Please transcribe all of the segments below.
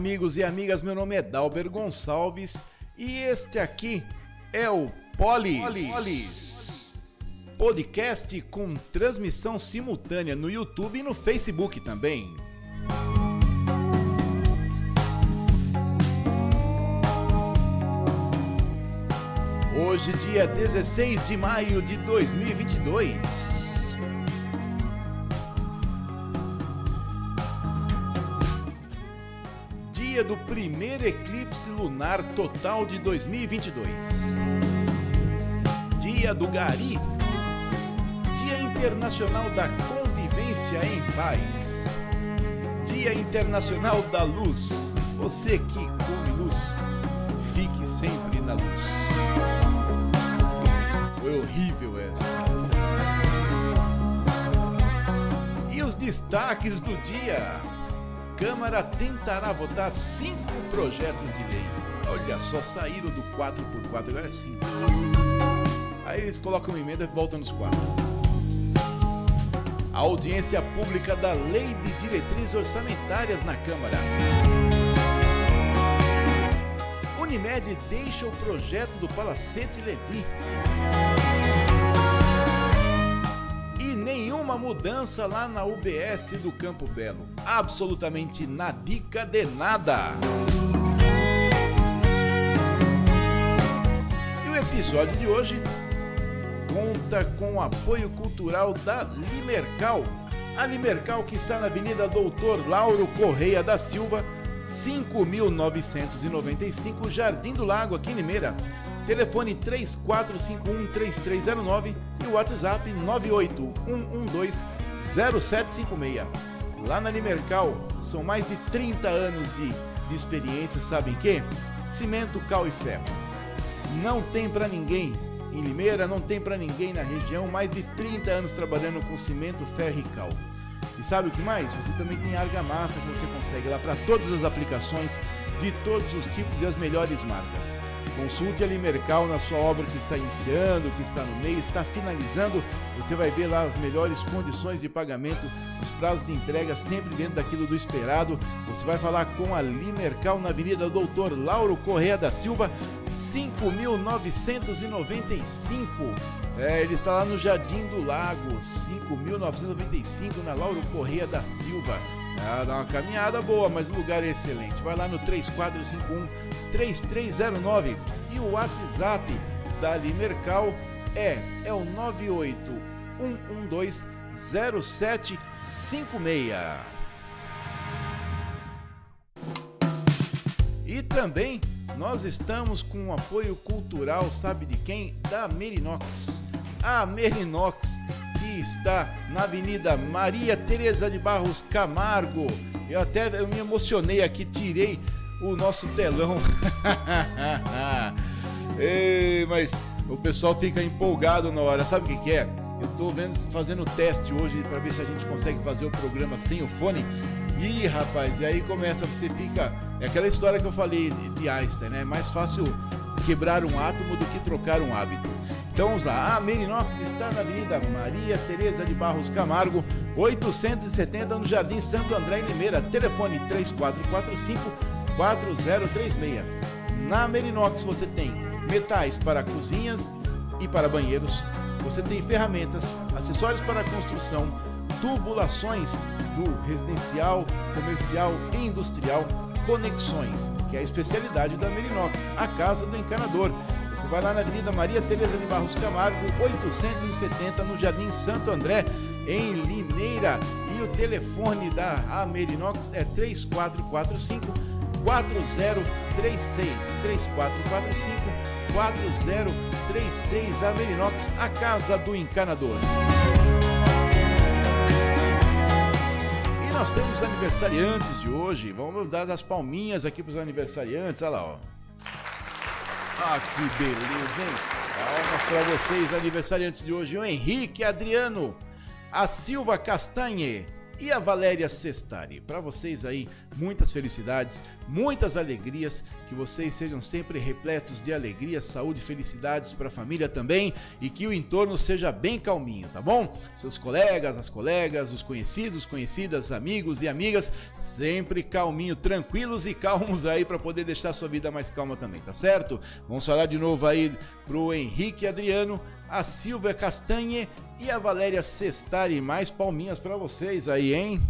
amigos e amigas? Meu nome é Dalber Gonçalves e este aqui é o Polis. Polis. Podcast com transmissão simultânea no YouTube e no Facebook também. Hoje, dia 16 de maio de 2022. Dia do primeiro eclipse lunar total de 2022. Dia do Gari. Dia Internacional da Convivência em Paz. Dia Internacional da Luz. Você que come luz, fique sempre na luz. Foi horrível essa. E os destaques do dia. Câmara tentará votar cinco projetos de lei. Olha só, saíram do 4x4, agora é 5. Aí eles colocam uma emenda e voltam nos quatro. A audiência pública da Lei de Diretrizes Orçamentárias na Câmara. Unimed deixa o projeto do Palacete Levi. Mudança lá na UBS do Campo Belo. Absolutamente nadica de nada. E o episódio de hoje conta com o apoio cultural da Limercal. A Limercal que está na Avenida Doutor Lauro Correia da Silva, 5995 Jardim do Lago, aqui em Limeira. Telefone 34513309 e o WhatsApp 981120756. Lá na Limercal são mais de 30 anos de, de experiência, sabem que? Cimento, cal e ferro. Não tem para ninguém em Limeira, não tem para ninguém na região, mais de 30 anos trabalhando com cimento, ferro e cal. E sabe o que mais? Você também tem argamassa que você consegue lá para todas as aplicações de todos os tipos e as melhores marcas. Consulte a Limercal na sua obra que está iniciando, que está no meio, está finalizando. Você vai ver lá as melhores condições de pagamento, os prazos de entrega sempre dentro daquilo do esperado. Você vai falar com a Limercal na Avenida Doutor Lauro Correia da Silva, 5995. É, ele está lá no Jardim do Lago, 5995 na Lauro Correia da Silva. Ah, dá uma caminhada boa, mas o lugar é excelente. Vai lá no 3451 3309 e o WhatsApp da Limercal é é o 98112 0756. E também nós estamos com o apoio cultural, sabe de quem? Da Merinox. A Merinox que está na Avenida Maria Teresa de Barros Camargo. Eu até eu me emocionei aqui, tirei o nosso telão. Ei, mas o pessoal fica empolgado na hora. Sabe o que, que é? Eu estou vendo, fazendo teste hoje para ver se a gente consegue fazer o programa sem o fone. Ih, rapaz, e aí começa, você fica. É aquela história que eu falei de Einstein, né? É mais fácil quebrar um átomo do que trocar um hábito. Então vamos lá. A Merinox está na Avenida Maria Tereza de Barros Camargo, 870 no Jardim Santo André em Limeira. Telefone 3445 4036. Na Merinox você tem metais para cozinhas e para banheiros. Você tem ferramentas, acessórios para construção, tubulações do residencial, comercial e industrial, conexões, que é a especialidade da Merinox, a casa do encanador. Você vai lá na Avenida Maria Tereza de Barros Camargo, 870, no Jardim Santo André, em Limeira. E o telefone da Amerinox é 3445 4036 3445 4036 Amerinox, a casa do encanador. E nós temos aniversariantes de hoje. Vamos dar as palminhas aqui para os aniversariantes. Olha lá, ó. Ah, que beleza, hein? Palmas para vocês, aniversariantes de hoje. O Henrique Adriano, a Silva Castanhe e a Valéria Sestari. Para vocês aí, muitas felicidades, muitas alegrias, que vocês sejam sempre repletos de alegria, saúde, felicidades para a família também e que o entorno seja bem calminho, tá bom? Seus colegas, as colegas, os conhecidos, conhecidas, amigos e amigas, sempre calminho, tranquilos e calmos aí para poder deixar sua vida mais calma também, tá certo? Vamos falar de novo aí pro Henrique Adriano, a Silvia Castanhe e a Valéria Sestari. Mais palminhas para vocês aí, hein?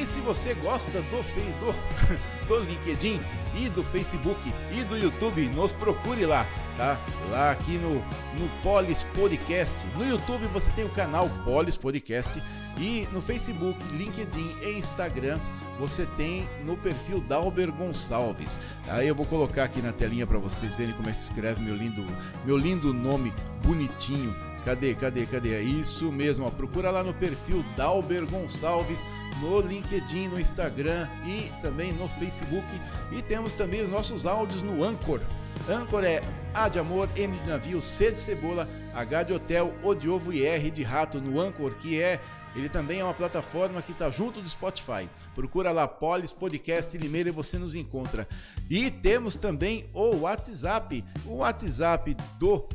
E se você gosta do, do, do LinkedIn e do Facebook e do YouTube, nos procure lá, tá? Lá aqui no, no Polis Podcast. No YouTube você tem o canal Polis Podcast e no Facebook, LinkedIn e Instagram você tem no perfil Dalber Gonçalves. Aí eu vou colocar aqui na telinha para vocês verem como é que escreve meu lindo, meu lindo nome bonitinho. Cadê, cadê, cadê? É isso mesmo, ó. procura lá no perfil Dalber Gonçalves, no LinkedIn, no Instagram e também no Facebook. E temos também os nossos áudios no Anchor. Anchor é A de amor, M de navio, C de cebola, H de hotel, O de ovo e R de rato no Anchor, que é ele também é uma plataforma que está junto do Spotify. Procura lá Polis Podcast Limeira e você nos encontra. E temos também o WhatsApp. O WhatsApp do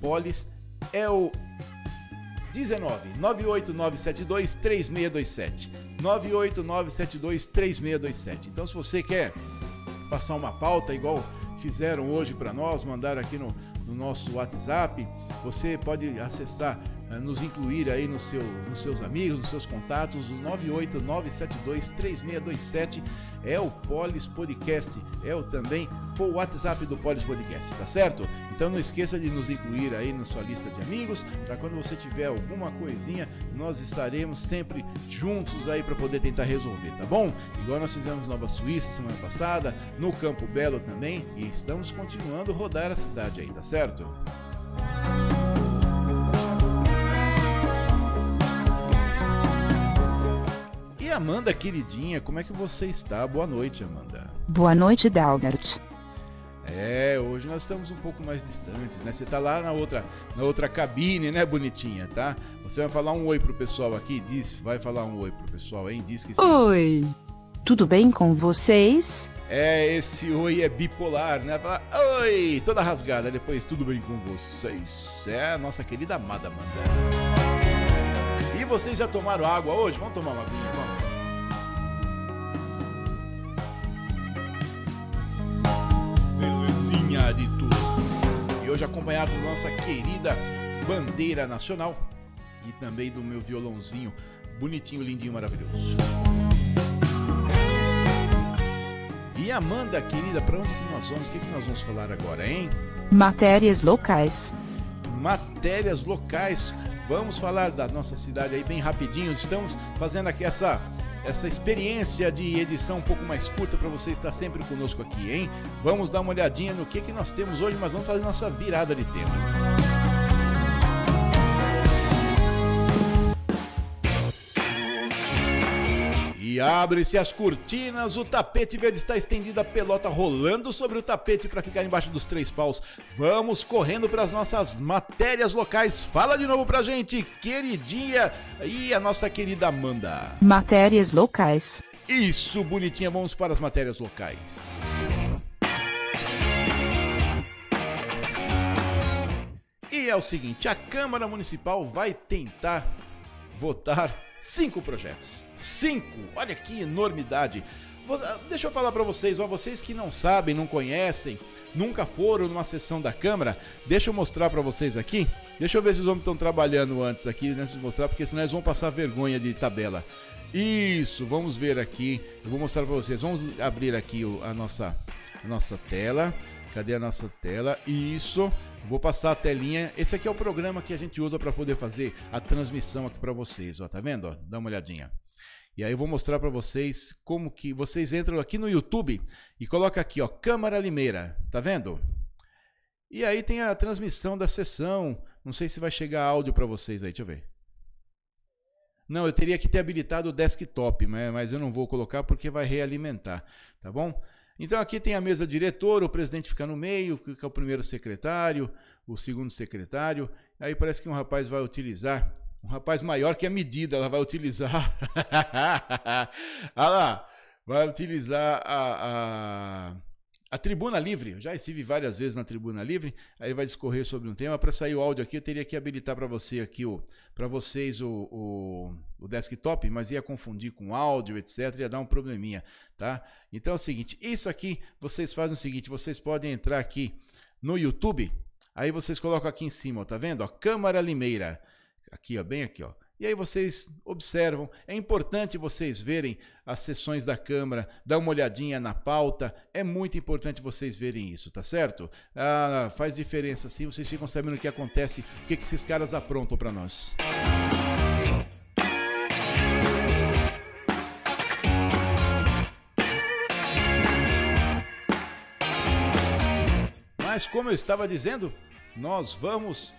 Polis é o 19 98972 3627. 98972 3627. Então, se você quer passar uma pauta igual fizeram hoje para nós, mandaram aqui no, no nosso WhatsApp, você pode acessar nos incluir aí no seu, nos seus amigos, nos seus contatos. O 989723627 é o Polis Podcast, é o também o WhatsApp do Polis Podcast, tá certo? Então não esqueça de nos incluir aí na sua lista de amigos, para quando você tiver alguma coisinha, nós estaremos sempre juntos aí para poder tentar resolver, tá bom? Igual nós fizemos Nova Suíça semana passada, no Campo Belo também, e estamos continuando rodar a cidade aí, tá certo? Amanda, queridinha, como é que você está? Boa noite, Amanda. Boa noite, Dalbert. É, hoje nós estamos um pouco mais distantes, né? Você tá lá na outra, na outra cabine, né, bonitinha, tá? Você vai falar um oi pro pessoal aqui, diz, vai falar um oi pro pessoal, hein? Diz que sim. Oi. Tudo bem com vocês? É, esse oi é bipolar, né? Fala, oi, toda rasgada, depois tudo bem com vocês. É a nossa querida amada Amanda. E vocês já tomaram água hoje? Vamos tomar uma aguinha, vamos. De tudo. E hoje acompanhados da nossa querida bandeira nacional e também do meu violãozinho bonitinho, lindinho, maravilhoso. E Amanda, querida, para onde que nós vamos? O que, que nós vamos falar agora, hein? Matérias locais. Matérias locais. Vamos falar da nossa cidade aí bem rapidinho. Estamos fazendo aqui essa essa experiência de edição um pouco mais curta para você estar sempre conosco aqui, hein? Vamos dar uma olhadinha no que, que nós temos hoje, mas vamos fazer nossa virada de tema. E abre-se as cortinas, o tapete verde está estendido, a pelota rolando sobre o tapete para ficar embaixo dos três paus. Vamos correndo para as nossas matérias locais. Fala de novo pra gente, queridinha e a nossa querida Amanda. Matérias locais. Isso, bonitinha, vamos para as matérias locais. E é o seguinte, a Câmara Municipal vai tentar votar cinco projetos. Cinco! Olha que enormidade! Deixa eu falar para vocês, ó, vocês que não sabem, não conhecem, nunca foram numa sessão da Câmara, deixa eu mostrar para vocês aqui. Deixa eu ver se os homens estão trabalhando antes aqui, antes de mostrar, porque senão eles vão passar vergonha de tabela. Isso, vamos ver aqui. Eu vou mostrar para vocês. Vamos abrir aqui a nossa, a nossa tela. Cadê a nossa tela? Isso. Vou passar a telinha. Esse aqui é o programa que a gente usa para poder fazer a transmissão aqui para vocês, ó, tá vendo? Ó, dá uma olhadinha. E aí eu vou mostrar para vocês como que vocês entram aqui no YouTube e coloca aqui, ó, Câmara Limeira, tá vendo? E aí tem a transmissão da sessão. Não sei se vai chegar áudio para vocês aí, deixa eu ver. Não, eu teria que ter habilitado o desktop, mas eu não vou colocar porque vai realimentar, tá bom? Então aqui tem a mesa diretora, o presidente fica no meio, fica o primeiro secretário, o segundo secretário. Aí parece que um rapaz vai utilizar, um rapaz maior que a medida, ela vai utilizar. Olha lá, vai utilizar a, a a Tribuna Livre, já estive várias vezes na Tribuna Livre, aí vai discorrer sobre um tema. Para sair o áudio aqui, eu teria que habilitar para você aqui o, para vocês o, o, o, desktop, mas ia confundir com áudio, etc, ia dar um probleminha, tá? Então é o seguinte, isso aqui vocês fazem o seguinte, vocês podem entrar aqui no YouTube, aí vocês colocam aqui em cima, ó, tá vendo? Ó, Câmara Limeira, aqui, ó, bem aqui, ó. E aí vocês observam, é importante vocês verem as sessões da Câmara, dar uma olhadinha na pauta, é muito importante vocês verem isso, tá certo? Ah, faz diferença sim, vocês ficam sabendo o que acontece, o que, que esses caras aprontam para nós. Mas como eu estava dizendo, nós vamos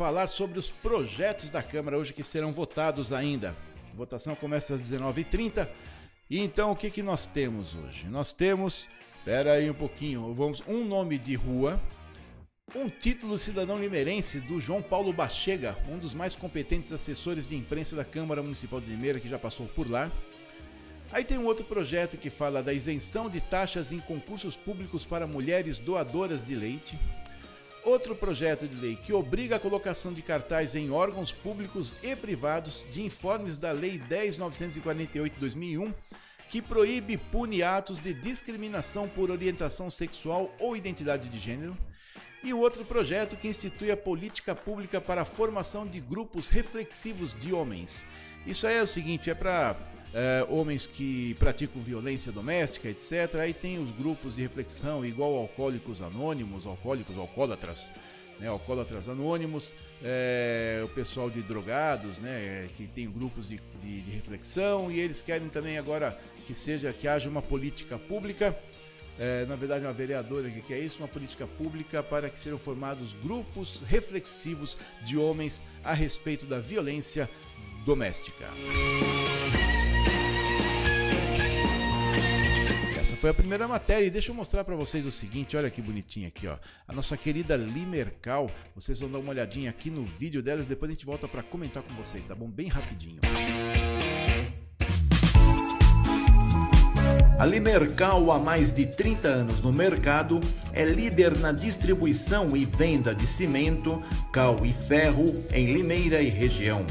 falar sobre os projetos da Câmara hoje que serão votados ainda. A votação começa às 19h30. E então o que, que nós temos hoje? Nós temos, espera aí um pouquinho, vamos um nome de rua, um título cidadão limeirense do João Paulo Bachega, um dos mais competentes assessores de imprensa da Câmara Municipal de Limeira, que já passou por lá. Aí tem um outro projeto que fala da isenção de taxas em concursos públicos para mulheres doadoras de leite. Outro projeto de lei que obriga a colocação de cartaz em órgãos públicos e privados de informes da Lei 10.948/2001, que proíbe e pune atos de discriminação por orientação sexual ou identidade de gênero. E o outro projeto que institui a política pública para a formação de grupos reflexivos de homens. Isso aí é o seguinte, é para é, homens que praticam violência doméstica, etc. Aí tem os grupos de reflexão, igual Alcoólicos Anônimos, Alcoólicos, Alcoólatras, né, Alcoólatras Anônimos, é, o pessoal de drogados, né, que tem grupos de, de, de, reflexão, e eles querem também agora que seja que haja uma política pública. É, na verdade, uma vereadora que quer isso, uma política pública para que sejam formados grupos reflexivos de homens a respeito da violência doméstica. Foi a primeira matéria. E deixa eu mostrar para vocês o seguinte, olha que bonitinho aqui, ó. A nossa querida Limercal. Vocês vão dar uma olhadinha aqui no vídeo delas, depois a gente volta para comentar com vocês, tá bom? Bem rapidinho. A Limercal, há mais de 30 anos no mercado, é líder na distribuição e venda de cimento, cal e ferro em Limeira e região.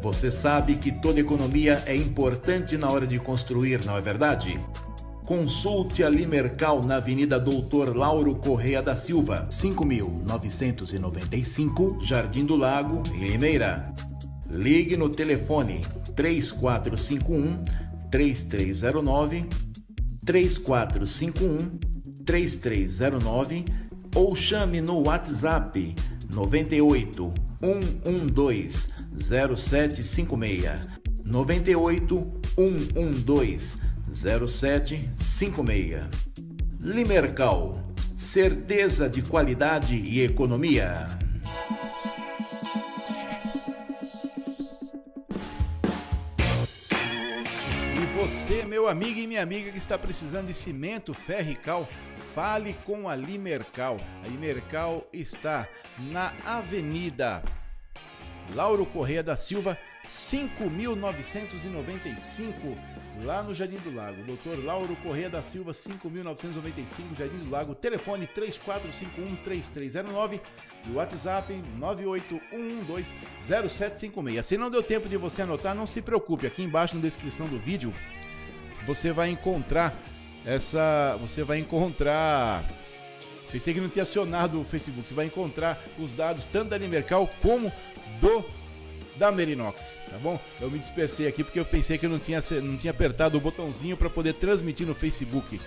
Você sabe que toda economia é importante na hora de construir, não é verdade? Consulte a Limercal na Avenida Doutor Lauro Correia da Silva, 5995, Jardim do Lago, Limeira. Ligue no telefone 3451 3309 3451 3309 ou chame no WhatsApp 98 112 0756 98 112 0756. Limercal, certeza de qualidade e economia. E você, meu amigo e minha amiga que está precisando de cimento, ferro e cal, fale com a Limercal. A Limercal está na Avenida Lauro Correia da Silva, 5995 lá no Jardim do Lago. Doutor Lauro Correia da Silva, 5.995, Jardim do Lago. Telefone 3451-3309 e o WhatsApp 981120756. Se não deu tempo de você anotar, não se preocupe. Aqui embaixo na descrição do vídeo você vai encontrar essa. Você vai encontrar. Pensei que não tinha acionado o Facebook. Você vai encontrar os dados tanto da Limercal como do da Merinox, tá bom? Eu me dispersei aqui porque eu pensei que eu não tinha, não tinha apertado o botãozinho para poder transmitir no Facebook.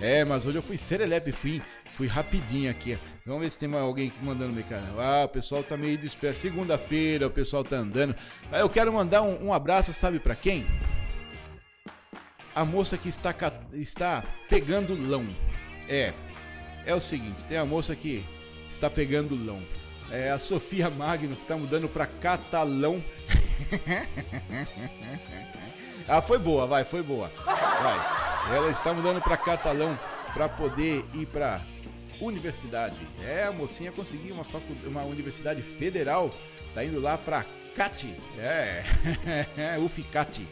É, mas hoje eu fui serelepe, fui, fui rapidinho aqui. Vamos ver se tem alguém aqui mandando me cara. Ah, o pessoal tá meio disperso. Segunda-feira o pessoal tá andando. Ah, eu quero mandar um, um abraço, sabe para quem? A moça que está, está pegando lão. É, é o seguinte, tem a moça que está pegando lão. É a Sofia Magno que tá mudando para catalão. ah, foi boa, vai, foi boa. Vai. Ela está mudando para catalão para poder ir para universidade. É, a mocinha conseguiu uma, facu... uma universidade federal. Tá indo lá para CAT. É, UFICAT.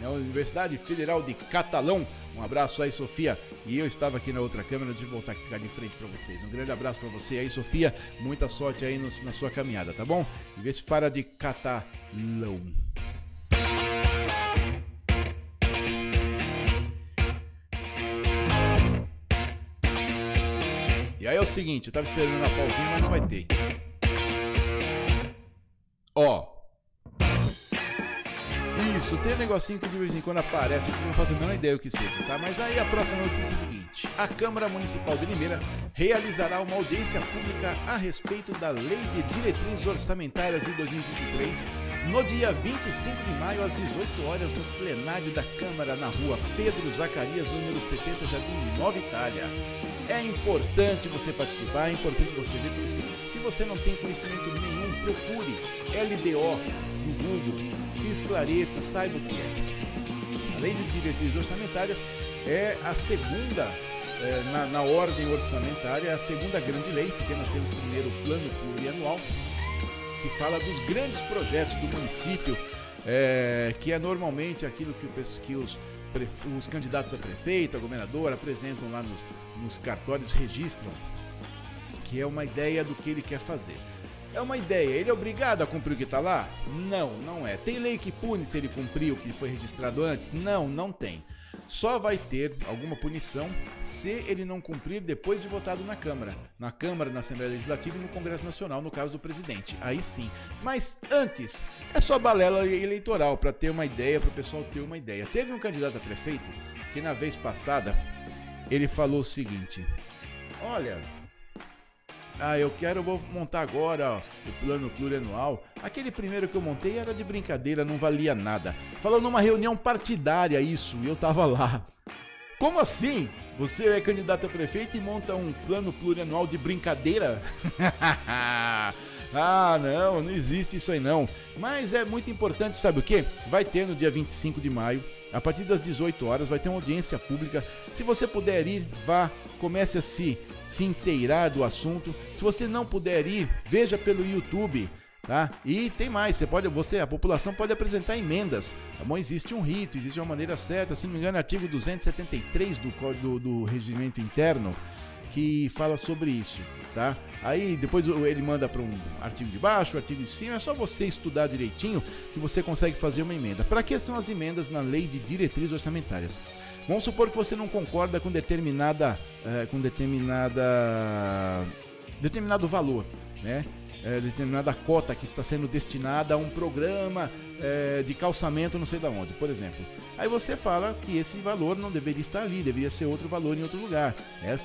É a Universidade Federal de Catalão. Um abraço aí, Sofia. E eu estava aqui na outra câmera de voltar aqui ficar de frente para vocês. Um grande abraço para você aí, Sofia. Muita sorte aí no, na sua caminhada, tá bom? E vê se para de catalão. E aí é o seguinte, eu tava esperando a pausinha, mas não vai ter. Ó, isso, tem um negocinho que de vez em quando aparece que não faço a menor ideia o que seja, tá? Mas aí a próxima notícia é o seguinte: a Câmara Municipal de Limeira realizará uma audiência pública a respeito da Lei de Diretrizes Orçamentárias de 2023 no dia 25 de maio, às 18 horas, no plenário da Câmara, na rua Pedro Zacarias, número 70, Jardim Nova Itália. É importante você participar, é importante você ver pelo seguinte: se você não tem conhecimento nenhum, procure LDO no Google, se esclareça, saiba o que é. A Lei de Diretrizes Orçamentárias é a segunda é, na, na, ordem orçamentária, é a segunda grande lei, porque nós temos primeiro o plano plurianual, que fala dos grandes projetos do município, é, que é normalmente aquilo que, que os, os candidatos a prefeito, a governador apresentam lá nos, nos cartórios, registram, que é uma ideia do que ele quer fazer. É uma ideia. Ele é obrigado a cumprir o que está lá? Não, não é. Tem lei que pune se ele cumprir o que foi registrado antes? Não, não tem. Só vai ter alguma punição se ele não cumprir depois de votado na Câmara. Na Câmara, na Assembleia Legislativa e no Congresso Nacional, no caso do presidente. Aí sim. Mas antes, é só balela eleitoral para ter uma ideia, para o pessoal ter uma ideia. Teve um candidato a prefeito que na vez passada ele falou o seguinte: Olha, ah, eu quero, vou montar agora ó, o plano plurianual. Aquele primeiro que eu montei era de brincadeira, não valia nada. Falou numa reunião partidária isso, e eu tava lá. Como assim? Você é candidato a prefeito e monta um plano plurianual de brincadeira? ah, não, não existe isso aí não. Mas é muito importante, sabe o que? Vai ter no dia 25 de maio a partir das 18 horas vai ter uma audiência pública. Se você puder ir, vá, comece a se, se inteirar do assunto. Se você não puder ir, veja pelo YouTube. Tá? E tem mais, você pode, você, a população pode apresentar emendas. Tá bom? Existe um rito, existe uma maneira certa, se não me engano, artigo 273 do Código do, do Regimento Interno que fala sobre isso, tá? Aí depois ele manda para um artigo de baixo, artigo de cima, é só você estudar direitinho que você consegue fazer uma emenda. Para que são as emendas na lei de diretrizes orçamentárias? Vamos supor que você não concorda com determinada, uh, com determinada, determinado valor, né? é, determinada cota que está sendo destinada a um programa é, de calçamento não sei da onde, por exemplo. Aí você fala que esse valor não deveria estar ali, deveria ser outro valor em outro lugar.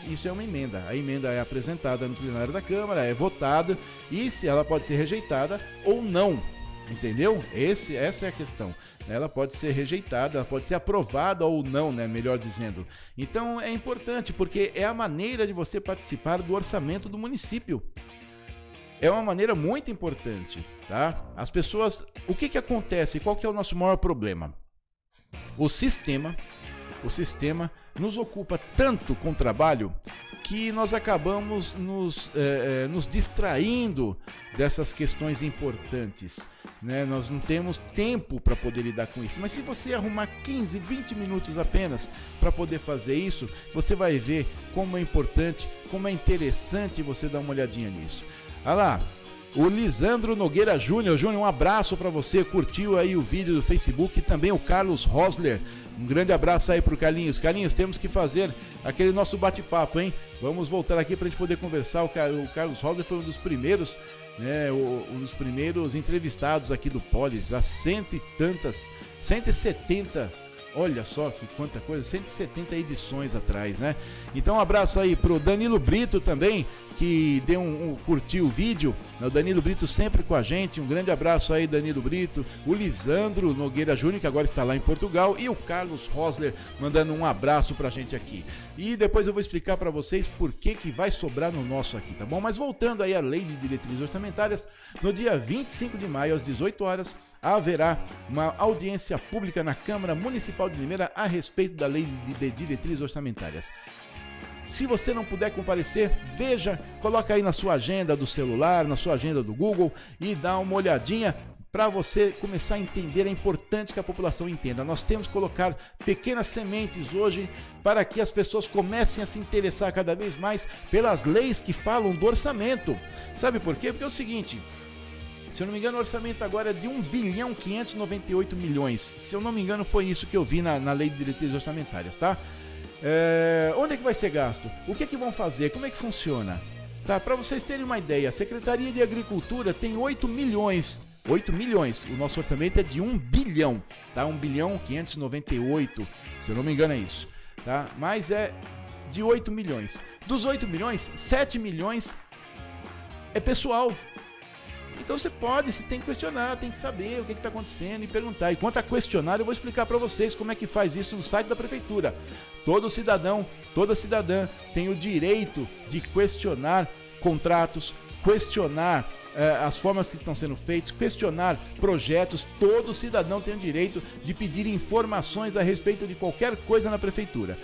isso é uma emenda. A emenda é apresentada no plenário da Câmara, é votada e se ela pode ser rejeitada ou não. Entendeu? Esse, essa é a questão. Ela pode ser rejeitada, ela pode ser aprovada ou não, né? Melhor dizendo. Então é importante porque é a maneira de você participar do orçamento do município é uma maneira muito importante, tá? As pessoas, o que que acontece? Qual que é o nosso maior problema? O sistema, o sistema nos ocupa tanto com trabalho que nós acabamos nos, é, é, nos distraindo dessas questões importantes. Né? Nós não temos tempo para poder lidar com isso. Mas se você arrumar 15, 20 minutos apenas para poder fazer isso, você vai ver como é importante, como é interessante você dar uma olhadinha nisso. Olha lá, o Lisandro Nogueira Júnior. Júnior, um abraço para você. Curtiu aí o vídeo do Facebook e também o Carlos Rosler. Um grande abraço aí pro Carlinhos. Carlinhos, temos que fazer aquele nosso bate-papo, hein? Vamos voltar aqui para a gente poder conversar. O, Carlos Rosler foi um dos primeiros, né? Um dos primeiros entrevistados aqui do Polis, há cento e tantas, 170 Olha só que quanta coisa, 170 edições atrás, né? Então um abraço aí pro Danilo Brito também, que deu um, um curtiu o vídeo. O Danilo Brito sempre com a gente. Um grande abraço aí, Danilo Brito. O Lisandro Nogueira Júnior, que agora está lá em Portugal, e o Carlos Rosler mandando um abraço pra gente aqui. E depois eu vou explicar para vocês por que que vai sobrar no nosso aqui, tá bom? Mas voltando aí à Lei de Diretrizes Orçamentárias, no dia 25 de maio às 18 horas, haverá uma audiência pública na Câmara Municipal de Limeira a respeito da Lei de Diretrizes Orçamentárias. Se você não puder comparecer, veja, coloca aí na sua agenda do celular, na sua agenda do Google e dá uma olhadinha para você começar a entender. É importante que a população entenda. Nós temos que colocar pequenas sementes hoje para que as pessoas comecem a se interessar cada vez mais pelas leis que falam do orçamento. Sabe por quê? Porque é o seguinte. Se eu não me engano, o orçamento agora é de 1 bilhão 598 milhões. Se eu não me engano, foi isso que eu vi na, na lei de diretrizes orçamentárias, tá? É, onde é que vai ser gasto? O que é que vão fazer? Como é que funciona? Tá, para vocês terem uma ideia, a Secretaria de Agricultura tem 8 milhões 8 milhões. O nosso orçamento é de 1 bilhão, tá? 1 bilhão 598, se eu não me engano é isso, tá? Mas é de 8 milhões. Dos 8 milhões, 7 milhões é pessoal. Então você pode, você tem que questionar, tem que saber o que está acontecendo e perguntar. E quanto a questionar, eu vou explicar para vocês como é que faz isso no site da prefeitura. Todo cidadão, toda cidadã tem o direito de questionar contratos, questionar eh, as formas que estão sendo feitas, questionar projetos. Todo cidadão tem o direito de pedir informações a respeito de qualquer coisa na prefeitura.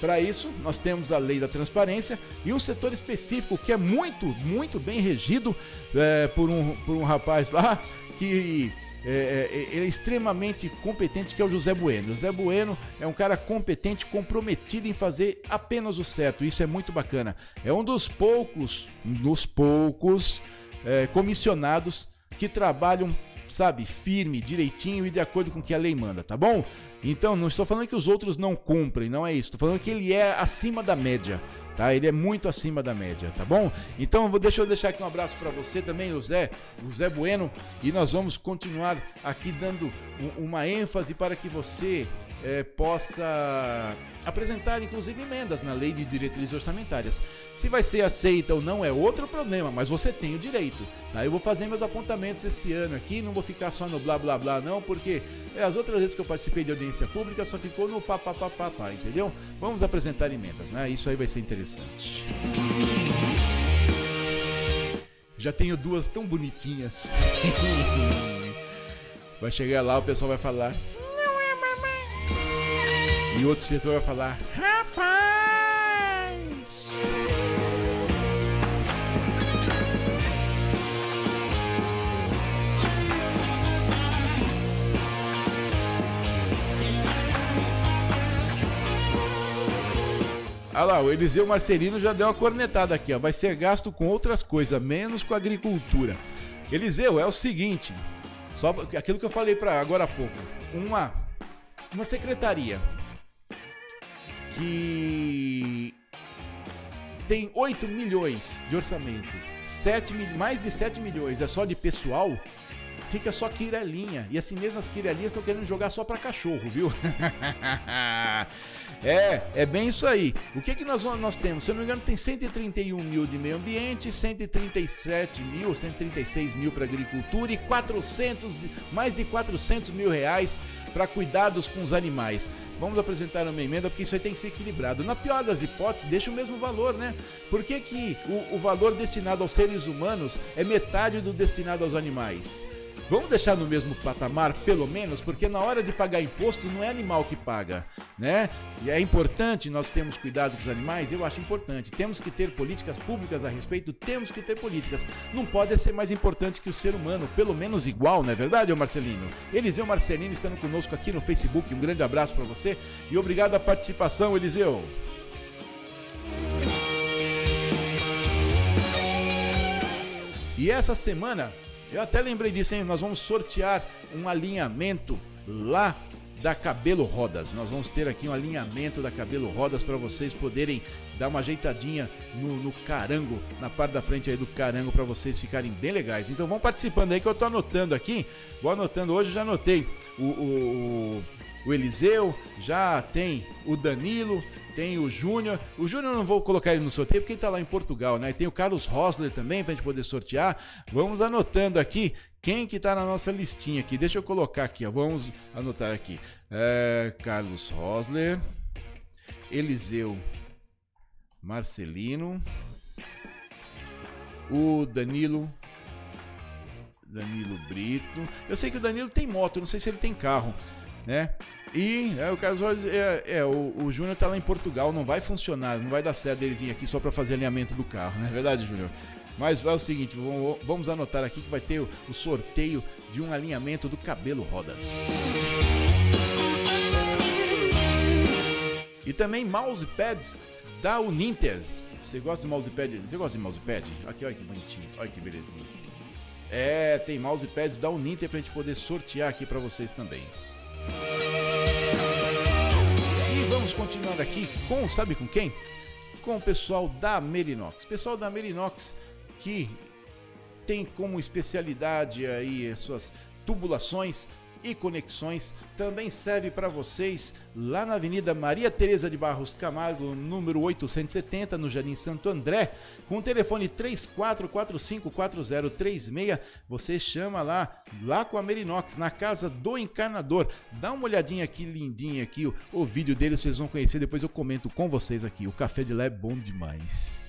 Para isso, nós temos a lei da transparência e um setor específico que é muito, muito bem regido é, por, um, por um rapaz lá que é, é, é extremamente competente, que é o José Bueno. José Bueno é um cara competente, comprometido em fazer apenas o certo. Isso é muito bacana. É um dos poucos, dos poucos é, comissionados que trabalham, sabe, firme, direitinho e de acordo com o que a lei manda, tá bom? Então, não estou falando que os outros não cumprem, não é isso. Estou falando que ele é acima da média. Tá? Ele é muito acima da média, tá bom? Então, vou, deixa eu deixar aqui um abraço para você também, o Zé, o Zé Bueno, e nós vamos continuar aqui dando uma ênfase para que você é, possa apresentar, inclusive, emendas na lei de diretrizes orçamentárias. Se vai ser aceita ou não é outro problema, mas você tem o direito. Tá? Eu vou fazer meus apontamentos esse ano aqui, não vou ficar só no blá blá blá, não, porque é, as outras vezes que eu participei de audiência pública só ficou no pá, pá, pá, pá, pá entendeu? Vamos apresentar emendas, né? Isso aí vai ser interessante. Já tenho duas tão bonitinhas. Vai chegar lá, o pessoal vai falar: e outro setor vai falar: Olha lá, o Eliseu Marcelino já deu uma cornetada aqui, ó. Vai ser gasto com outras coisas, menos com agricultura. Eliseu, é o seguinte, só aquilo que eu falei para agora há pouco. Uma uma secretaria que tem 8 milhões de orçamento, 7 mil, mais de 7 milhões é só de pessoal, fica só quirelinha. E assim mesmo as quirelinhas estão querendo jogar só para cachorro, viu? é, é bem isso aí. O que que nós, nós temos? Se eu não me engano, tem 131 mil de meio ambiente, 137 mil, 136 mil para agricultura e 400, mais de 400 mil reais para cuidados com os animais. Vamos apresentar uma emenda porque isso aí tem que ser equilibrado. Na pior das hipóteses, deixa o mesmo valor, né? Por que, que o, o valor destinado aos seres humanos é metade do destinado aos animais? Vamos deixar no mesmo patamar, pelo menos, porque na hora de pagar imposto não é animal que paga, né? E é importante nós termos cuidado com os animais, eu acho importante. Temos que ter políticas públicas a respeito, temos que ter políticas. Não pode ser mais importante que o ser humano, pelo menos igual, não é verdade, Marcelino? Eliseu Marcelino estando conosco aqui no Facebook. Um grande abraço para você e obrigado a participação, Eliseu. E essa semana eu até lembrei disso, hein? Nós vamos sortear um alinhamento lá da Cabelo Rodas. Nós vamos ter aqui um alinhamento da Cabelo Rodas para vocês poderem dar uma ajeitadinha no, no, carango, na parte da frente aí do carango para vocês ficarem bem legais. Então vão participando aí que eu tô anotando aqui. Vou anotando hoje, já anotei o, o, o Eliseu, já tem o Danilo, tem o Júnior. O Júnior não vou colocar ele no sorteio porque ele está lá em Portugal, né? E tem o Carlos Rosler também para a gente poder sortear. Vamos anotando aqui quem que está na nossa listinha aqui. Deixa eu colocar aqui, ó. Vamos anotar aqui. É, Carlos Rosler, Eliseu Marcelino, o Danilo Danilo Brito. Eu sei que o Danilo tem moto, não sei se ele tem carro, né? E é, o caso é, é o, o Júnior tá lá em Portugal, não vai funcionar, não vai dar certo ele vir aqui só para fazer alinhamento do carro, não é verdade, Júnior? Mas é o seguinte, vamos anotar aqui que vai ter o, o sorteio de um alinhamento do cabelo rodas. E também mousepads da Uninter. Você gosta de mousepad? Você gosta de mousepad? Aqui, olha que bonitinho, olha que belezinha. É, tem mousepads da Uninter pra gente poder sortear aqui para vocês também. Vamos continuar aqui com, sabe com quem? Com o pessoal da Merinox. Pessoal da Merinox que tem como especialidade aí as suas tubulações e conexões também serve para vocês lá na Avenida Maria Tereza de Barros Camargo, número 870, no Jardim Santo André, com o telefone 34454036. Você chama lá, lá com a Merinox, na casa do encanador. Dá uma olhadinha aqui, lindinha aqui, o, o vídeo dele vocês vão conhecer, depois eu comento com vocês aqui. O café de lá é bom demais.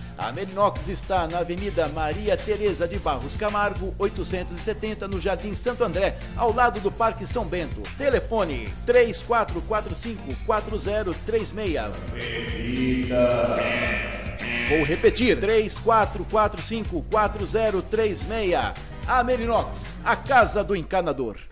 A Merinox está na Avenida Maria Tereza de Barros Camargo, 870, no Jardim Santo André, ao lado do Parque São Bento. Telefone 3445-4036. Repita. Vou repetir: 3445-4036. A Merinox, a casa do encanador.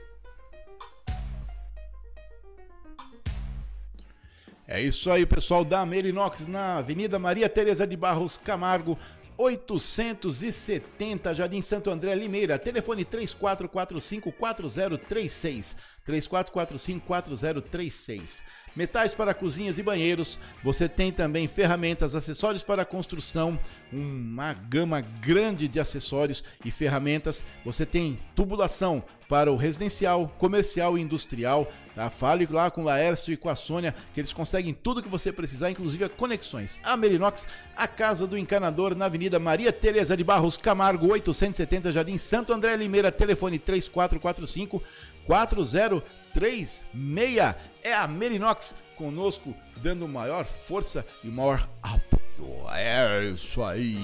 É isso aí, pessoal da Merinox na Avenida Maria Tereza de Barros Camargo, 870, Jardim Santo André Limeira. Telefone 3445-4036. 3445-4036. Metais para cozinhas e banheiros. Você tem também ferramentas, acessórios para construção, uma gama grande de acessórios e ferramentas. Você tem tubulação para o residencial, comercial e industrial. Tá? Fale lá com o Laércio e com a Sônia, que eles conseguem tudo que você precisar, inclusive conexões. A Merinox, a casa do encanador, na Avenida Maria Tereza de Barros Camargo, 870 Jardim Santo André Limeira, telefone 3445 4036 é a Merinox conosco, dando maior força e maior apoio. É isso aí.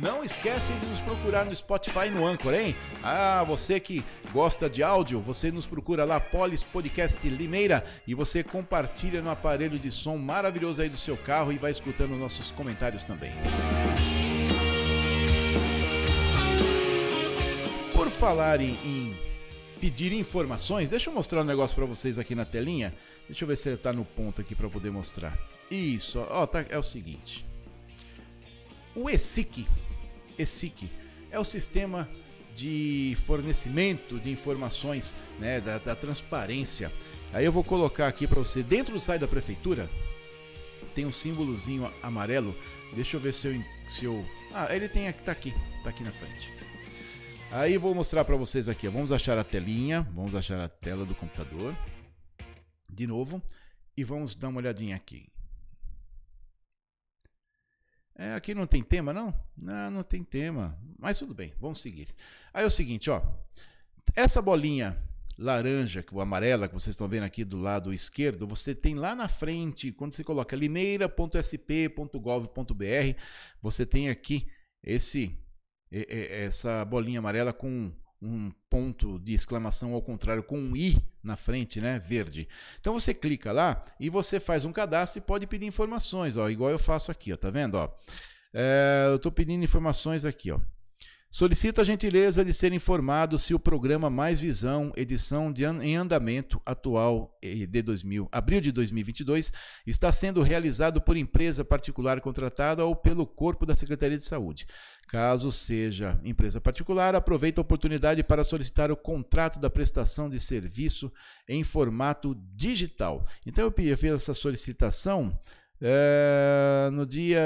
Não esquece de nos procurar no Spotify e no Anchor, hein? Ah, você que gosta de áudio, você nos procura lá, Polis Podcast Limeira, e você compartilha no aparelho de som maravilhoso aí do seu carro e vai escutando nossos comentários também. Por falar em, em pedir informações, deixa eu mostrar um negócio para vocês aqui na telinha. Deixa eu ver se ele tá no ponto aqui para poder mostrar. Isso, ó, tá, é o seguinte. O ESIC, ESIC é o sistema de fornecimento de informações, né, da, da transparência. Aí eu vou colocar aqui para você dentro do site da prefeitura tem um símbolozinho amarelo. Deixa eu ver se eu, se eu... ah, ele tem aqui, tá aqui, tá aqui na frente. Aí vou mostrar para vocês aqui. Vamos achar a telinha, vamos achar a tela do computador. De novo. E vamos dar uma olhadinha aqui. É, aqui não tem tema, não? Não, não tem tema. Mas tudo bem, vamos seguir. Aí é o seguinte, ó. Essa bolinha laranja, o amarela que vocês estão vendo aqui do lado esquerdo, você tem lá na frente, quando você coloca limeira.sp.gov.br, você tem aqui esse essa bolinha amarela com um ponto de exclamação ao contrário, com um i na frente, né, verde. Então você clica lá e você faz um cadastro e pode pedir informações, ó, igual eu faço aqui, ó, tá vendo, ó? É, eu estou pedindo informações aqui, ó. Solicito a gentileza de ser informado se o programa Mais Visão, edição an em andamento atual de 2000, abril de 2022, está sendo realizado por empresa particular contratada ou pelo corpo da Secretaria de Saúde. Caso seja empresa particular, aproveito a oportunidade para solicitar o contrato da prestação de serviço em formato digital. Então eu fiz essa solicitação é, no dia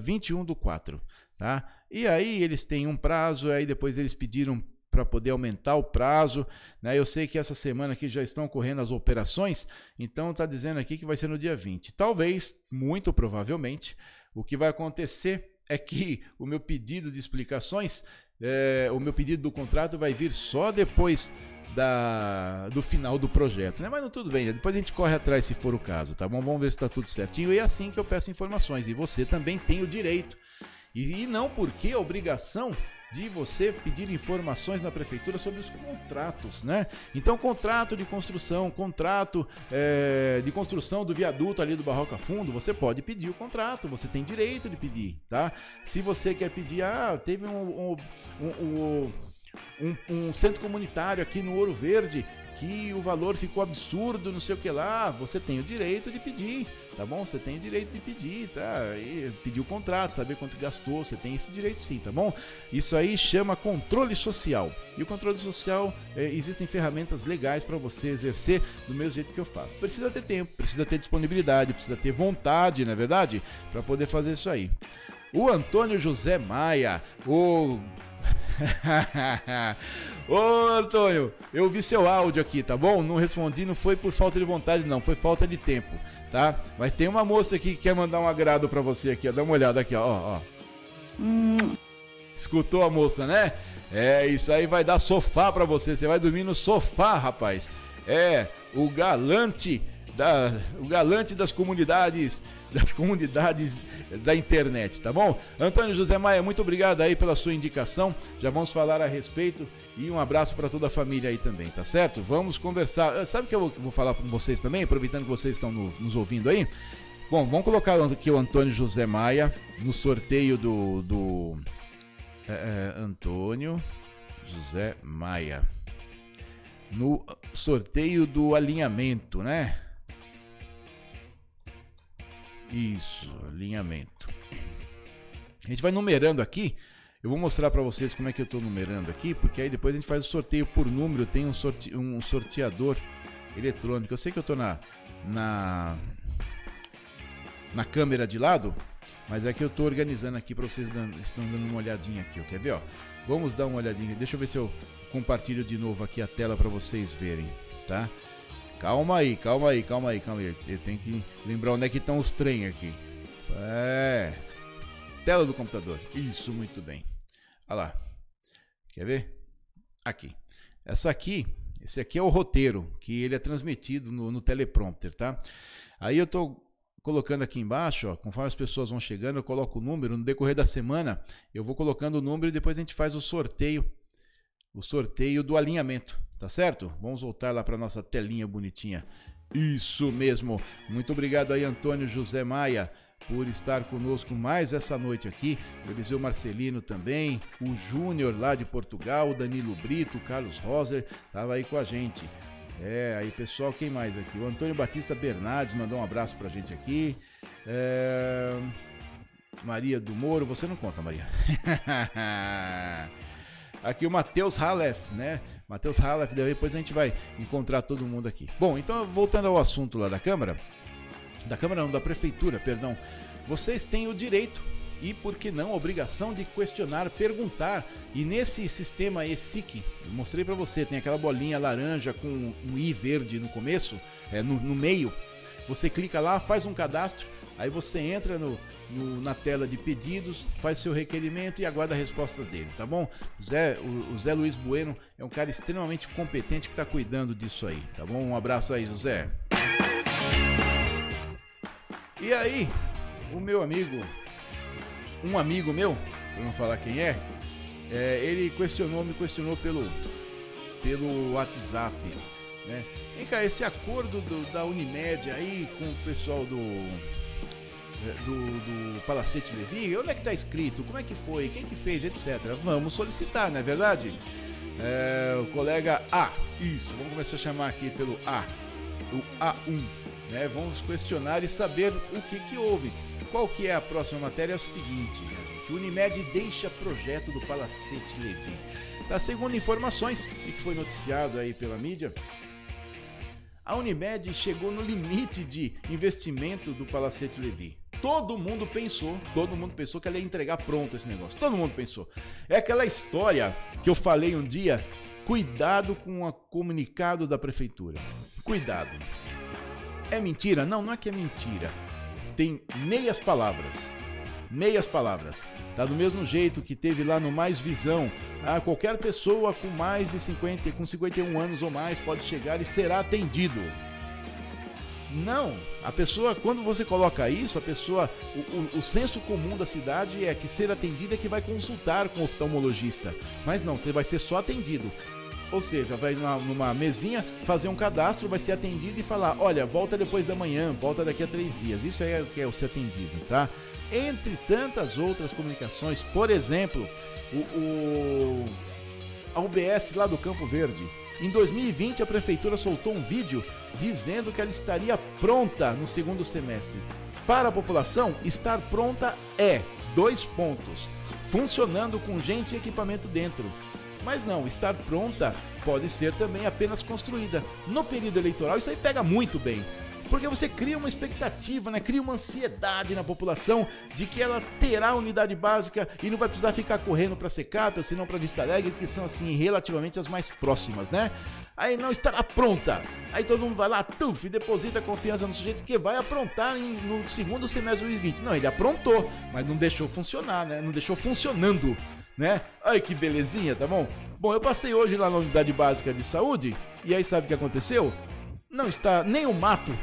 21 do 4, tá? E aí eles têm um prazo, aí depois eles pediram para poder aumentar o prazo. Né? Eu sei que essa semana aqui já estão ocorrendo as operações, então está dizendo aqui que vai ser no dia 20. Talvez, muito provavelmente, o que vai acontecer é que o meu pedido de explicações, é, o meu pedido do contrato vai vir só depois da, do final do projeto, né? Mas não tudo bem, depois a gente corre atrás se for o caso, tá bom? Vamos ver se está tudo certinho. E é assim que eu peço informações. E você também tem o direito. E, não porque a obrigação de você pedir informações na prefeitura sobre os contratos, né? Então, contrato de construção, contrato é, de construção do viaduto ali do Barroca Fundo, você pode pedir o contrato, você tem direito de pedir, tá? Se você quer pedir, ah, teve um, um, um, um centro comunitário aqui no Ouro Verde que o valor ficou absurdo, não sei o que lá, você tem o direito de pedir, tá bom? Você tem direito de pedir, tá? E pedir o contrato, saber quanto gastou, você tem esse direito sim, tá bom? Isso aí chama controle social. E o controle social, é, existem ferramentas legais para você exercer do mesmo jeito que eu faço. Precisa ter tempo, precisa ter disponibilidade, precisa ter vontade, não é verdade? Para poder fazer isso aí. O Antônio José Maia, o Ô Antônio, eu vi seu áudio aqui, tá bom? Não respondi, não foi por falta de vontade, não, foi falta de tempo, tá? Mas tem uma moça aqui que quer mandar um agrado para você aqui, ó. Dá uma olhada aqui, ó, ó. Hum. Escutou a moça, né? É, isso aí vai dar sofá para você. Você vai dormir no sofá, rapaz. É, o galante da, o galante das comunidades das comunidades da internet, tá bom? Antônio José Maia, muito obrigado aí pela sua indicação. Já vamos falar a respeito e um abraço para toda a família aí também, tá certo? Vamos conversar. Ah, sabe o que eu vou falar com vocês também, aproveitando que vocês estão no, nos ouvindo aí? Bom, vamos colocar aqui o Antônio José Maia no sorteio do, do é, é Antônio José Maia no sorteio do alinhamento, né? Isso, alinhamento. A gente vai numerando aqui. Eu vou mostrar para vocês como é que eu estou numerando aqui, porque aí depois a gente faz o sorteio por número. Tem um, sorte, um sorteador eletrônico. Eu sei que eu estou na, na na câmera de lado, mas é que eu estou organizando aqui para vocês dando, estão dando uma olhadinha aqui. Quer ver? Ó? Vamos dar uma olhadinha. Deixa eu ver se eu compartilho de novo aqui a tela para vocês verem, tá? Calma aí, calma aí, calma aí, calma aí. Eu tenho que lembrar onde é que estão os trem aqui. É. Tela do computador. Isso, muito bem. Olha lá. Quer ver? Aqui. Essa aqui, esse aqui é o roteiro, que ele é transmitido no, no teleprompter, tá? Aí eu tô colocando aqui embaixo, ó, conforme as pessoas vão chegando, eu coloco o número. No decorrer da semana, eu vou colocando o número e depois a gente faz o sorteio, o sorteio do alinhamento. Tá certo? Vamos voltar lá para nossa telinha bonitinha. Isso mesmo. Muito obrigado aí, Antônio José Maia, por estar conosco mais essa noite aqui. O Eliseu Marcelino também, o Júnior lá de Portugal, o Danilo Brito, o Carlos Roser, tava aí com a gente. É, aí pessoal, quem mais aqui? O Antônio Batista Bernardes mandou um abraço pra gente aqui. É... Maria do Moro, você não conta, Maria. aqui o Matheus Halef, né? Matheus Halef, depois a gente vai encontrar todo mundo aqui. Bom, então voltando ao assunto lá da Câmara, da Câmara não, da Prefeitura, perdão, vocês têm o direito e, por que não, a obrigação de questionar, perguntar. E nesse sistema ESIC, mostrei para você, tem aquela bolinha laranja com um I verde no começo, é, no, no meio. Você clica lá, faz um cadastro, aí você entra no, no, na tela de pedidos, faz seu requerimento e aguarda as respostas dele, tá bom? Zé, o, o Zé Luiz Bueno é um cara extremamente competente que está cuidando disso aí, tá bom? Um abraço aí, José. E aí, o meu amigo, um amigo meu, para não falar quem é, é, ele questionou, me questionou pelo, pelo WhatsApp, né? Vem cá, esse acordo do, da Unimed aí com o pessoal do do, do Palacete Levi, onde é que está escrito? Como é que foi? Quem que fez? Etc. Vamos solicitar, não é verdade? É, o colega A, isso, vamos começar a chamar aqui pelo A, o A1, né? Vamos questionar e saber o que que houve. Qual que é a próxima matéria? É o seguinte, né, gente, Unimed deixa projeto do Palacete Levi. Tá, segundo informações, e que foi noticiado aí pela mídia, a Unimed chegou no limite de investimento do Palacete Levi. Todo mundo pensou, todo mundo pensou que ela ia entregar pronto esse negócio. Todo mundo pensou. É aquela história que eu falei um dia, cuidado com o comunicado da prefeitura. Cuidado. É mentira? Não, não é que é mentira. Tem meias palavras. Meias palavras. Tá do mesmo jeito que teve lá no Mais Visão. Ah, qualquer pessoa com mais de 50, com 51 anos ou mais pode chegar e será atendido. Não, a pessoa, quando você coloca isso, a pessoa, o, o, o, senso comum da cidade é que ser atendido é que vai consultar com o oftalmologista. Mas não, você vai ser só atendido. Ou seja, vai numa, numa mesinha fazer um cadastro, vai ser atendido e falar: olha, volta depois da manhã, volta daqui a três dias. Isso é o que é o ser atendido, tá? Entre tantas outras comunicações, por exemplo, o, o a UBS lá do Campo Verde. Em 2020, a prefeitura soltou um vídeo dizendo que ela estaria pronta no segundo semestre. Para a população, estar pronta é dois pontos, funcionando com gente e equipamento dentro. Mas não, estar pronta pode ser também apenas construída. No período eleitoral, isso aí pega muito bem. Porque você cria uma expectativa, né? cria uma ansiedade na população de que ela terá unidade básica e não vai precisar ficar correndo para Secap ou se não para Vista Alegre, que são assim relativamente as mais próximas, né? Aí não estará pronta. Aí todo mundo vai lá, tuf, deposita confiança no sujeito que vai aprontar em, no segundo semestre de 2020. Não, ele aprontou, mas não deixou funcionar, né? Não deixou funcionando, né? Ai que belezinha, tá bom? Bom, eu passei hoje lá na unidade básica de saúde e aí sabe o que aconteceu? Não está nem o mato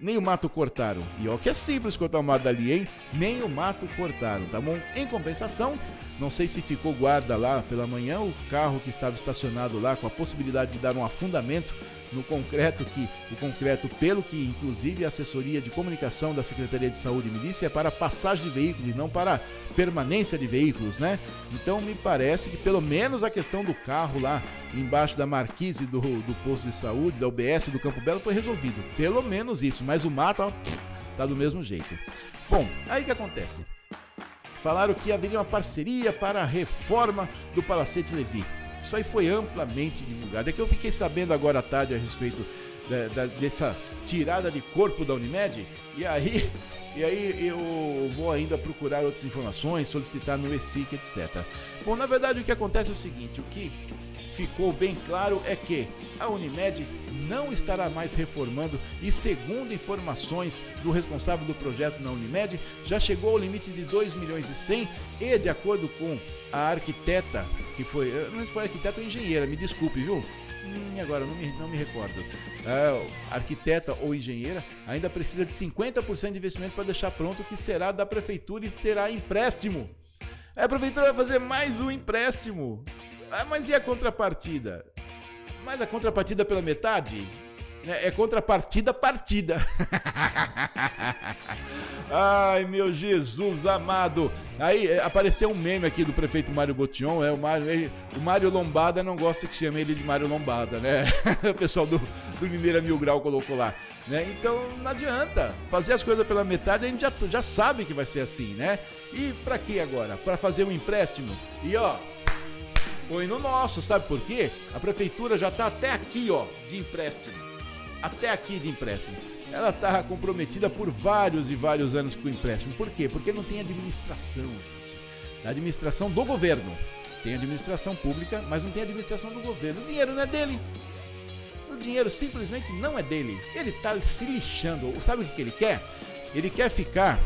nem o mato cortaram. E ó que é simples cortar o mato dali, hein? Nem o mato cortaram, tá bom? Em compensação, não sei se ficou guarda lá pela manhã, o carro que estava estacionado lá com a possibilidade de dar um afundamento no concreto que o concreto, pelo que inclusive a assessoria de comunicação da Secretaria de Saúde me disse, é para passagem de veículos e não para permanência de veículos, né? Então me parece que pelo menos a questão do carro lá embaixo da marquise do, do posto de saúde, da UBS do Campo Belo foi resolvido. Pelo menos isso, mas o mato ó, tá do mesmo jeito. Bom, aí que acontece? Falaram que haveria uma parceria para a reforma do Palacete Levi. Isso aí foi amplamente divulgado. É que eu fiquei sabendo agora à tarde a respeito da, da, dessa tirada de corpo da Unimed, e aí, e aí eu vou ainda procurar outras informações, solicitar no ESIC, etc. Bom, na verdade o que acontece é o seguinte, o que ficou bem claro é que a Unimed não estará mais reformando e, segundo informações do responsável do projeto na Unimed, já chegou ao limite de 2 milhões e 100 e, de acordo com a arquiteta, que foi, sei se foi arquiteta ou engenheira, me desculpe, viu? Hum, agora não me, não me recordo. É, arquiteta ou engenheira ainda precisa de 50% de investimento para deixar pronto o que será da prefeitura e terá empréstimo. A prefeitura vai fazer mais um empréstimo. Ah, mas e a contrapartida? Mas a contrapartida pela metade? É, é contrapartida partida. Ai, meu Jesus amado. Aí é, apareceu um meme aqui do prefeito Mário Botion, é o Mário, ele, o Mário Lombada não gosta que chame ele de Mário Lombada, né? o pessoal do, do Mineira Mil Grau colocou lá. Né? Então não adianta fazer as coisas pela metade, a gente já, já sabe que vai ser assim, né? E para que agora? Para fazer um empréstimo? E ó, põe no nosso, sabe por quê? A prefeitura já está até aqui, ó, de empréstimo. Até aqui de empréstimo. Ela está comprometida por vários e vários anos com o empréstimo. Por quê? Porque não tem administração, gente. A administração do governo. Tem administração pública, mas não tem administração do governo. O dinheiro não é dele. O dinheiro simplesmente não é dele. Ele está se lixando. Sabe o que ele quer? Ele quer ficar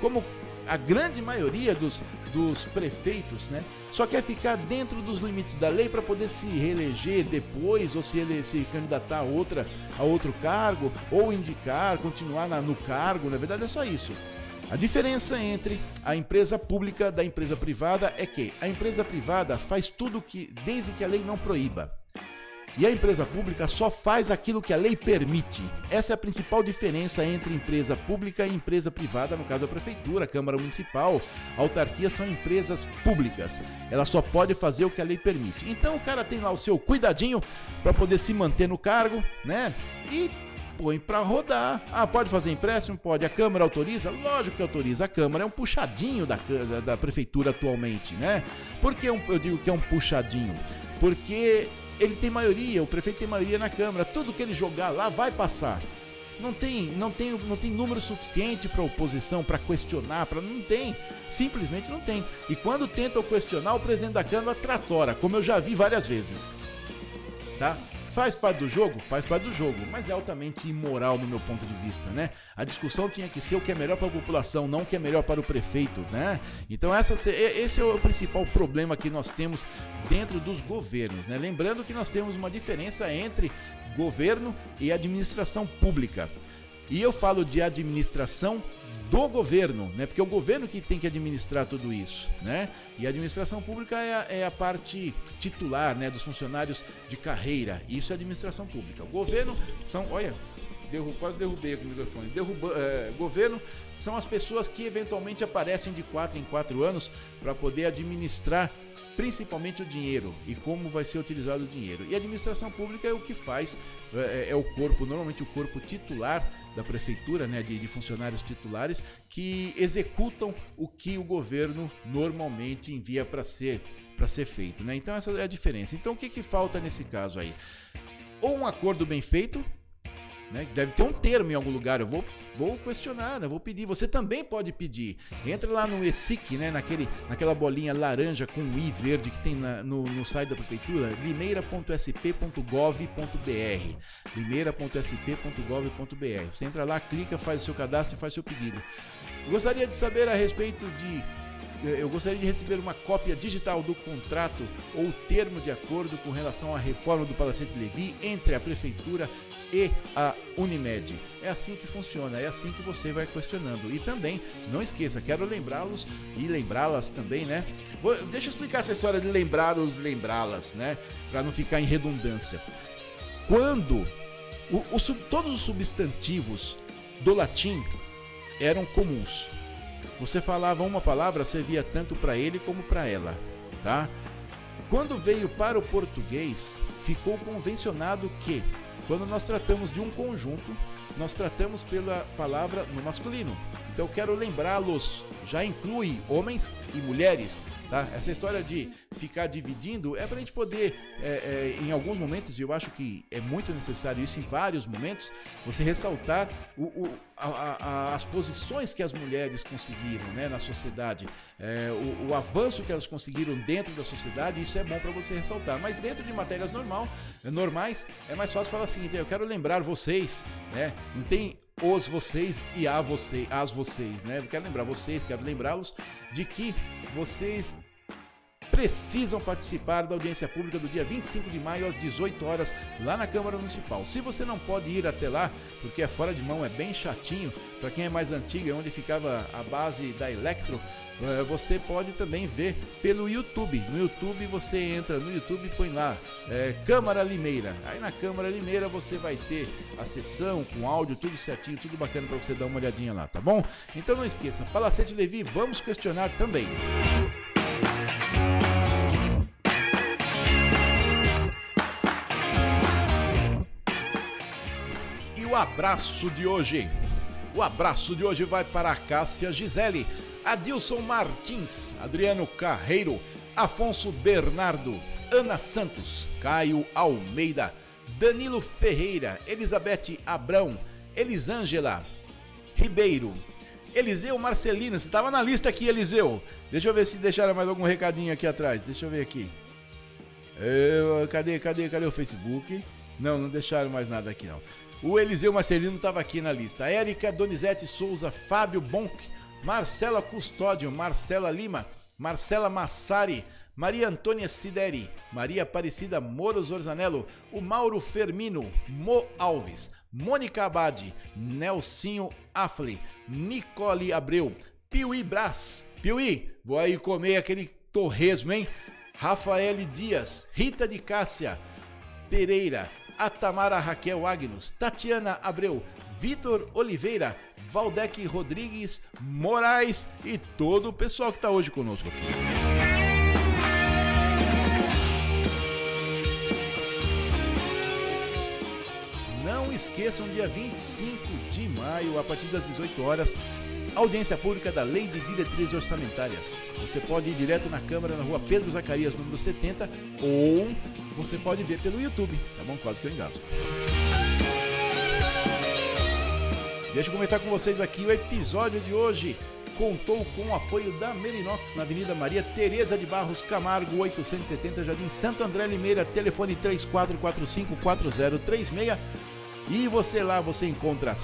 como a grande maioria dos, dos prefeitos, né? Só quer ficar dentro dos limites da lei para poder se reeleger depois ou se, ele, se candidatar a, outra, a outro cargo ou indicar, continuar na, no cargo. Na verdade, é só isso. A diferença entre a empresa pública da empresa privada é que a empresa privada faz tudo que, desde que a lei não proíba. E a empresa pública só faz aquilo que a lei permite. Essa é a principal diferença entre empresa pública e empresa privada, no caso da prefeitura, Câmara Municipal, autarquia são empresas públicas. Ela só pode fazer o que a lei permite. Então o cara tem lá o seu cuidadinho para poder se manter no cargo, né? E põe para rodar. Ah, pode fazer empréstimo? Pode. A Câmara autoriza? Lógico que autoriza. A Câmara é um puxadinho da, da, da Prefeitura atualmente, né? Por que eu digo que é um puxadinho? Porque ele tem maioria, o prefeito tem maioria na Câmara. Tudo que ele jogar lá vai passar. Não tem, não tem, não tem número suficiente para oposição para questionar, para não tem, simplesmente não tem. E quando tentam questionar, o presidente da Câmara tratora, como eu já vi várias vezes. Tá? Faz parte do jogo? Faz parte do jogo, mas é altamente imoral no meu ponto de vista, né? A discussão tinha que ser o que é melhor para a população, não o que é melhor para o prefeito, né? Então essa, esse é o principal problema que nós temos dentro dos governos, né? Lembrando que nós temos uma diferença entre governo e administração pública. E eu falo de administração do governo, né? Porque é o governo que tem que administrar tudo isso, né? E a administração pública é a, é a parte titular, né? Dos funcionários de carreira. Isso é administração pública. O governo são, olha, derru quase derrubei aqui o microfone. Derruba, é, governo são as pessoas que eventualmente aparecem de quatro em quatro anos para poder administrar principalmente o dinheiro e como vai ser utilizado o dinheiro. E a administração pública é o que faz, é, é o corpo, normalmente o corpo titular da prefeitura, né, de, de, funcionários titulares, que executam o que o governo normalmente envia para ser para ser feito, né? Então essa é a diferença. Então o que, que falta nesse caso aí? Ou um acordo bem feito, né? Deve ter um termo em algum lugar. Eu vou, vou questionar, né? vou pedir. Você também pode pedir. Entra lá no ESIC, né? Naquele, naquela bolinha laranja com I verde que tem na, no, no site da prefeitura, limeira.sp.gov.br. limeira.sp.gov.br. Você entra lá, clica, faz o seu cadastro e faz o seu pedido. gostaria de saber a respeito de eu gostaria de receber uma cópia digital do contrato ou termo de acordo com relação à reforma do Palacete Levi entre a Prefeitura e a Unimed. É assim que funciona, é assim que você vai questionando. E também, não esqueça, quero lembrá-los e lembrá-las também, né? Vou, deixa eu explicar essa história de lembrá-los, lembrá-las, né? Para não ficar em redundância. Quando o, o, todos os substantivos do latim eram comuns. Você falava uma palavra, servia tanto para ele como para ela, tá? Quando veio para o português, ficou convencionado que quando nós tratamos de um conjunto, nós tratamos pela palavra no masculino. Então quero lembrá-los, já inclui homens e mulheres, Tá? Essa história de ficar dividindo é para a gente poder, é, é, em alguns momentos, e eu acho que é muito necessário isso em vários momentos, você ressaltar o, o, a, a, as posições que as mulheres conseguiram né, na sociedade, é, o, o, avanço que elas conseguiram dentro da sociedade, isso é bom para você ressaltar. Mas dentro de matérias normal, normais, é mais fácil falar o seguinte: eu quero lembrar vocês, né? Não tem os vocês e a você, as vocês, né? Quero lembrar vocês, quero lembrá-los de que vocês precisam participar da audiência pública do dia 25 de maio às 18 horas lá na Câmara Municipal. Se você não pode ir até lá, porque é fora de mão, é bem chatinho, para quem é mais antigo, é onde ficava a base da Electro, eh, você pode também ver pelo YouTube. No YouTube você entra no YouTube e põe lá é, Câmara Limeira. Aí na Câmara Limeira você vai ter a sessão com áudio, tudo certinho, tudo bacana para você dar uma olhadinha lá, tá bom? Então não esqueça, Palacete Levi, vamos questionar também. E o abraço de hoje. O abraço de hoje vai para Cássia Gisele Adilson Martins, Adriano Carreiro, Afonso Bernardo, Ana Santos, Caio Almeida, Danilo Ferreira, Elizabeth Abrão, Elisângela Ribeiro, Eliseu Marcelino, você estava na lista aqui, Eliseu. Deixa eu ver se deixaram mais algum recadinho aqui atrás. Deixa eu ver aqui. Eu, cadê, cadê, cadê o Facebook? Não, não deixaram mais nada aqui não. O Eliseu Marcelino estava aqui na lista. Érica Donizete Souza, Fábio Bonk, Marcela Custódio, Marcela Lima, Marcela Massari, Maria Antônia Sideri, Maria Aparecida Moro Zorzanello, o Mauro Fermino, Mo Alves, Mônica Abade, Nelsinho Afle, Nicole Abreu, Piuí Brás, Piuí, vou aí comer aquele torresmo, hein? Rafael Dias, Rita de Cássia, Pereira, Atamara Raquel Agnus, Tatiana Abreu, Vitor Oliveira, Valdec Rodrigues Moraes e todo o pessoal que está hoje conosco aqui. Não esqueçam, dia 25 de maio, a partir das 18 horas, audiência pública da Lei de Diretrizes Orçamentárias. Você pode ir direto na Câmara, na rua Pedro Zacarias, número 70, ou você pode ver pelo YouTube, tá bom? Quase que eu engasgo. Deixa eu comentar com vocês aqui o episódio de hoje. Contou com o apoio da Merinox na Avenida Maria Tereza de Barros Camargo, 870 Jardim Santo André Limeira, telefone 34454036. E você lá você encontra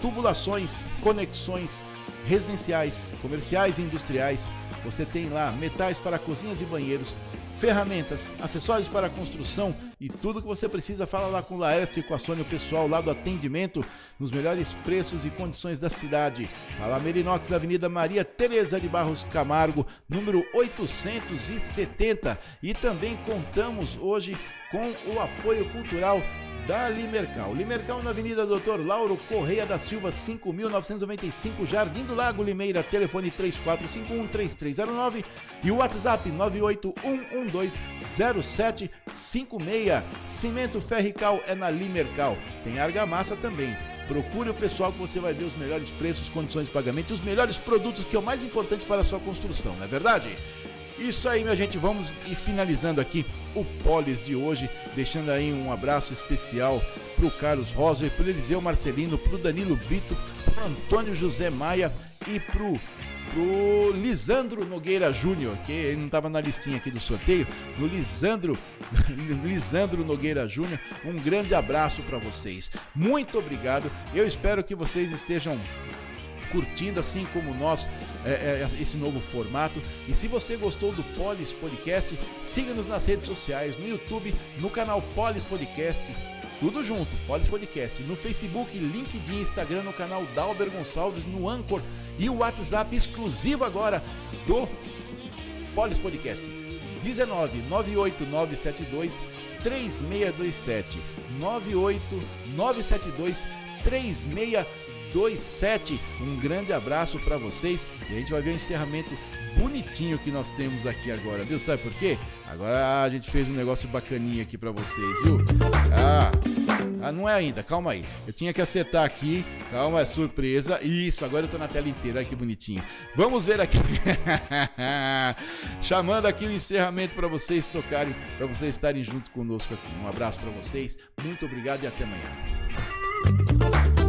tubulações, conexões residenciais, comerciais e industriais. Você tem lá metais para cozinhas e banheiros, ferramentas, acessórios para construção e tudo que você precisa. Fala lá com o Laércio e com a Sônia, o pessoal lá do atendimento, nos melhores preços e condições da cidade. Fala Merinox, Avenida Maria Tereza de Barros Camargo, número 870. E também contamos hoje com o apoio cultural da Limercal. Limercal na Avenida Doutor Lauro Correia da Silva, 5.995, Jardim do Lago Limeira, telefone 3451-3309 e o WhatsApp 981120756. Cimento Ferrical é na Limercal. Tem argamassa também. Procure o pessoal que você vai ver os melhores preços, condições de pagamento e os melhores produtos que é o mais importante para a sua construção, não é verdade? Isso aí, minha gente, vamos ir finalizando aqui o Polis de hoje, deixando aí um abraço especial pro Carlos Rosa, pro Eliseu Marcelino, pro Danilo Bito, pro Antônio José Maia e pro pro Lisandro Nogueira Júnior, que ele não estava na listinha aqui do sorteio, no Lisandro Lisandro Nogueira Júnior, um grande abraço para vocês. Muito obrigado. Eu espero que vocês estejam curtindo assim como nós é, é, esse novo formato. E se você gostou do Polis Podcast, siga-nos nas redes sociais, no YouTube, no canal Polis Podcast. Tudo junto, Polis Podcast. No Facebook, LinkedIn, Instagram, no canal Dalber Gonçalves, no Anchor e o WhatsApp exclusivo agora do Polis Podcast. 19 98972 3627 98972 3627. Um grande abraço para vocês e a gente vai ver o encerramento bonitinho que nós temos aqui agora, viu? Sabe por quê? Agora a gente fez um negócio bacaninha aqui para vocês, viu? Ah, ah, não é ainda, calma aí. Eu tinha que acertar aqui, calma, é surpresa. Isso, agora eu tô na tela inteira, olha que bonitinho. Vamos ver aqui. Chamando aqui o encerramento para vocês tocarem, para vocês estarem junto conosco aqui. Um abraço para vocês, muito obrigado e até amanhã.